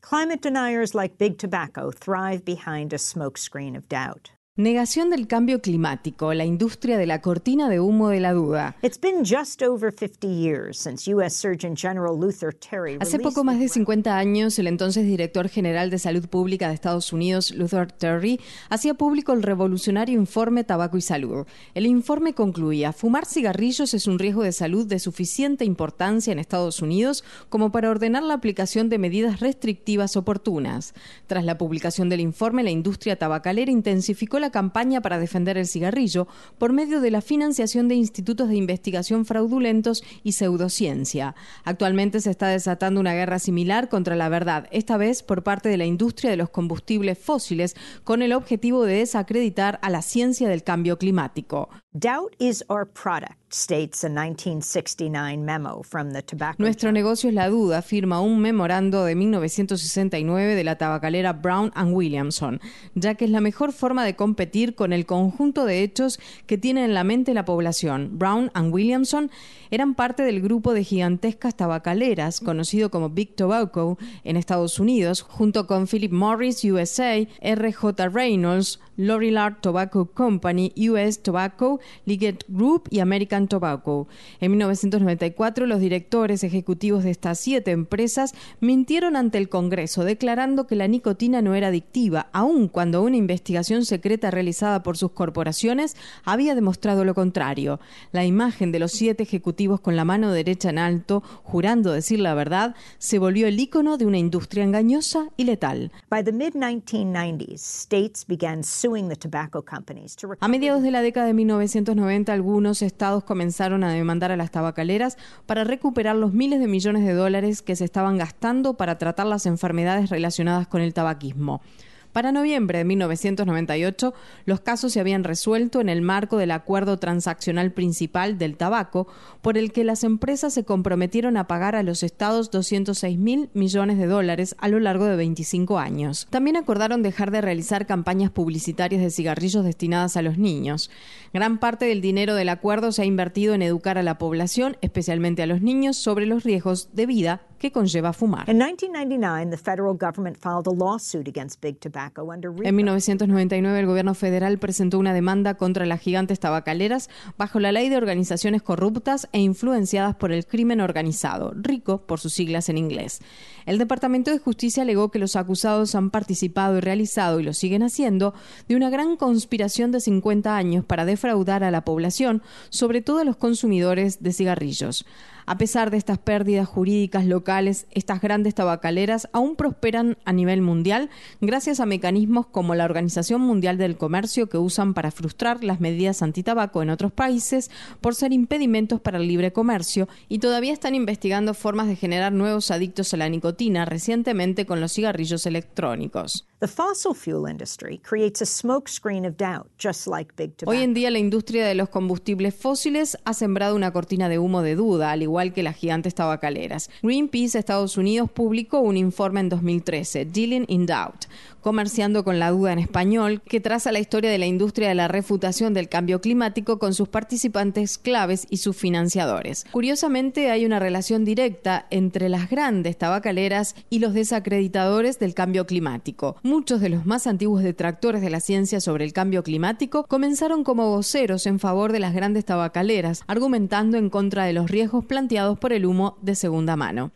Climate deniers like Big Tobacco thrive behind a smokescreen of doubt. Negación del cambio climático, la industria de la cortina de humo de la duda. Hace poco más de 50 años, el entonces director general de Salud Pública de Estados Unidos, Luther Terry, hacía público el revolucionario informe Tabaco y Salud. El informe concluía, fumar cigarrillos es un riesgo de salud de suficiente importancia en Estados Unidos como para ordenar la aplicación de medidas restrictivas oportunas. Tras la publicación del informe, la industria tabacalera intensificó la campaña para defender el cigarrillo por medio de la financiación de institutos de investigación fraudulentos y pseudociencia. Actualmente se está desatando una guerra similar contra la verdad, esta vez por parte de la industria de los combustibles fósiles, con el objetivo de desacreditar a la ciencia del cambio climático. Doubt is our product. Nuestro negocio es la duda, afirma un memorando de 1969 de la tabacalera Brown and Williamson, ya que es la mejor forma de con el conjunto de hechos que tiene en la mente la población. Brown and Williamson eran parte del grupo de gigantescas tabacaleras conocido como Big Tobacco en Estados Unidos, junto con Philip Morris USA, RJ Reynolds, Lorillard Tobacco Company, US Tobacco, Liggett Group y American Tobacco. En 1994, los directores ejecutivos de estas siete empresas mintieron ante el Congreso, declarando que la nicotina no era adictiva, aun cuando una investigación secreta realizada por sus corporaciones había demostrado lo contrario. La imagen de los siete ejecutivos con la mano derecha en alto, jurando decir la verdad, se volvió el icono de una industria engañosa y letal. A mediados de la década de 1990, algunos estados comenzaron a demandar a las tabacaleras para recuperar los miles de millones de dólares que se estaban gastando para tratar las enfermedades relacionadas con el tabaquismo. Para noviembre de 1998, los casos se habían resuelto en el marco del acuerdo transaccional principal del tabaco, por el que las empresas se comprometieron a pagar a los estados 206 mil millones de dólares a lo largo de 25 años. También acordaron dejar de realizar campañas publicitarias de cigarrillos destinadas a los niños. Gran parte del dinero del acuerdo se ha invertido en educar a la población, especialmente a los niños, sobre los riesgos de vida que conlleva fumar. En 1999 el gobierno federal presentó una demanda contra las gigantes tabacaleras bajo la ley de organizaciones corruptas e influenciadas por el crimen organizado, RICO por sus siglas en inglés. El Departamento de Justicia alegó que los acusados han participado y realizado, y lo siguen haciendo, de una gran conspiración de 50 años para defraudar a la población, sobre todo a los consumidores de cigarrillos. A pesar de estas pérdidas jurídicas locales, estas grandes tabacaleras aún prosperan a nivel mundial gracias a mecanismos como la Organización Mundial del Comercio que usan para frustrar las medidas antitabaco en otros países por ser impedimentos para el libre comercio y todavía están investigando formas de generar nuevos adictos a la nicotina recientemente con los cigarrillos electrónicos. Hoy en día la industria de los combustibles fósiles ha sembrado una cortina de humo de duda, al igual que las gigantes tabacaleras. Greenpeace Estados Unidos publicó un informe en 2013, Dealing in Doubt, comerciando con la duda en español, que traza la historia de la industria de la refutación del cambio climático con sus participantes claves y sus financiadores. Curiosamente, hay una relación directa entre las grandes tabacaleras y los desacreditadores del cambio climático. Muchos de los más antiguos detractores de la ciencia sobre el cambio climático comenzaron como voceros en favor de las grandes tabacaleras, argumentando en contra de los riesgos planteados por el humo de segunda mano.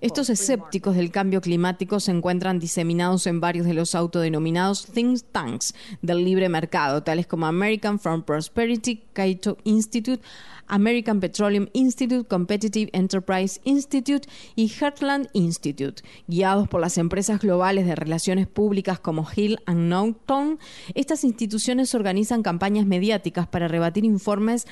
Estos escépticos del cambio climático se encuentran diseminados en varios de los autodenominados think tanks del libre mercado, tales como American Farm Prosperity, Cato Institute, American Petroleum Institute, Competitive Enterprise Institute y Heartland Institute. Guiados por las empresas globales de relaciones públicas como Hill and Norton, estas instituciones organizan campañas mediáticas para rebatir informes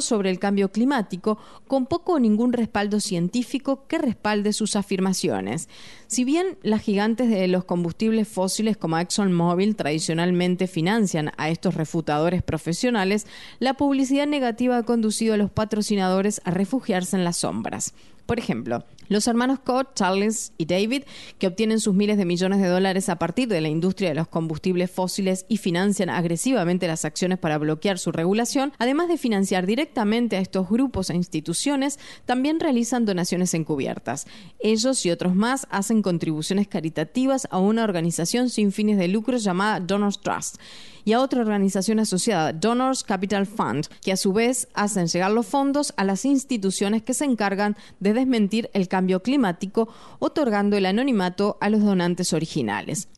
sobre el cambio climático con poco o ningún respaldo científico que respalde sus afirmaciones. Si bien las gigantes de los combustibles fósiles como ExxonMobil tradicionalmente financian a estos refutadores profesionales, la publicidad negativa conducido a los patrocinadores a refugiarse en las sombras. Por ejemplo, los hermanos Koch, Charles y David, que obtienen sus miles de millones de dólares a partir de la industria de los combustibles fósiles y financian agresivamente las acciones para bloquear su regulación, además de financiar directamente a estos grupos e instituciones, también realizan donaciones encubiertas. Ellos y otros más hacen contribuciones caritativas a una organización sin fines de lucro llamada Donors Trust y a otra organización asociada, Donors Capital Fund, que a su vez hacen llegar los fondos a las instituciones que se encargan de desmentir el cambio climático, otorgando el anonimato a los donantes originales.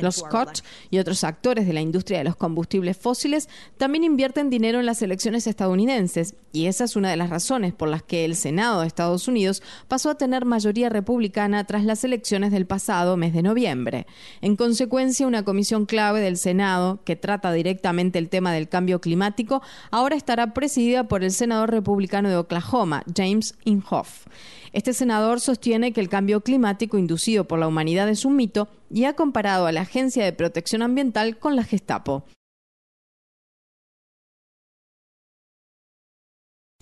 Los Koch y otros actores de la industria de los combustibles fósiles también invierten dinero en las elecciones estadounidenses y esa es una de las razones por las que el Senado de Estados Unidos pasó a tener mayoría republicana tras las elecciones del pasado mes de noviembre. En consecuencia, una comisión clave del Senado que trata directamente el tema del cambio climático ahora estará presidida por el senador republicano de Oklahoma, James Inhofe. Este senador sostiene que el cambio climático inducido por la humanidad es un mito y ha comparado a la Agencia de Protección Ambiental con la Gestapo.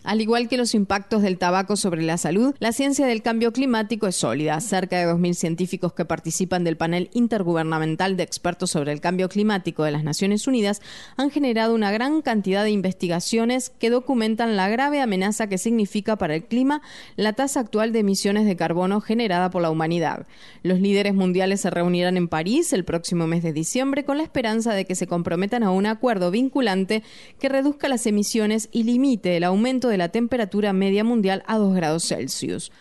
Al igual que los impactos del tabaco sobre la salud, la ciencia del cambio climático es sólida. Cerca de 2.000 científicos que participan del panel intergubernamental de expertos sobre el cambio climático de las Naciones Unidas han generado una gran cantidad de investigaciones que documentan la grave amenaza que significa para el clima la tasa actual de emisiones de carbono generada por la humanidad. Los líderes mundiales se reunirán en París el próximo mes de diciembre con la esperanza de que se comprometan a un acuerdo vinculante que reduzca las emisiones y limite el aumento de la temperatura media mundial a 2 grados Celsius.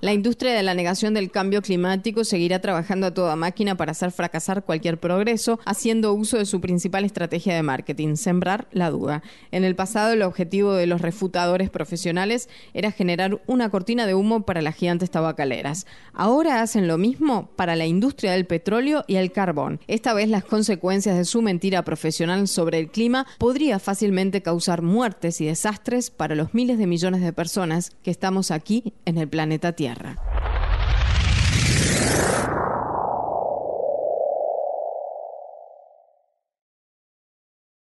La industria de la negación del cambio climático seguirá trabajando a toda máquina para hacer fracasar cualquier progreso, haciendo uso de su principal estrategia de marketing, sembrar la duda. En el pasado, el objetivo de los refutadores profesionales era generar una cortina de humo para las gigantes tabacaleras. Ahora hacen lo mismo para la industria del petróleo y el carbón. Esta vez las consecuencias de su mentira profesional sobre el clima podría fácilmente causar muertes y para los miles de millones de personas que estamos aquí en el planeta Tierra.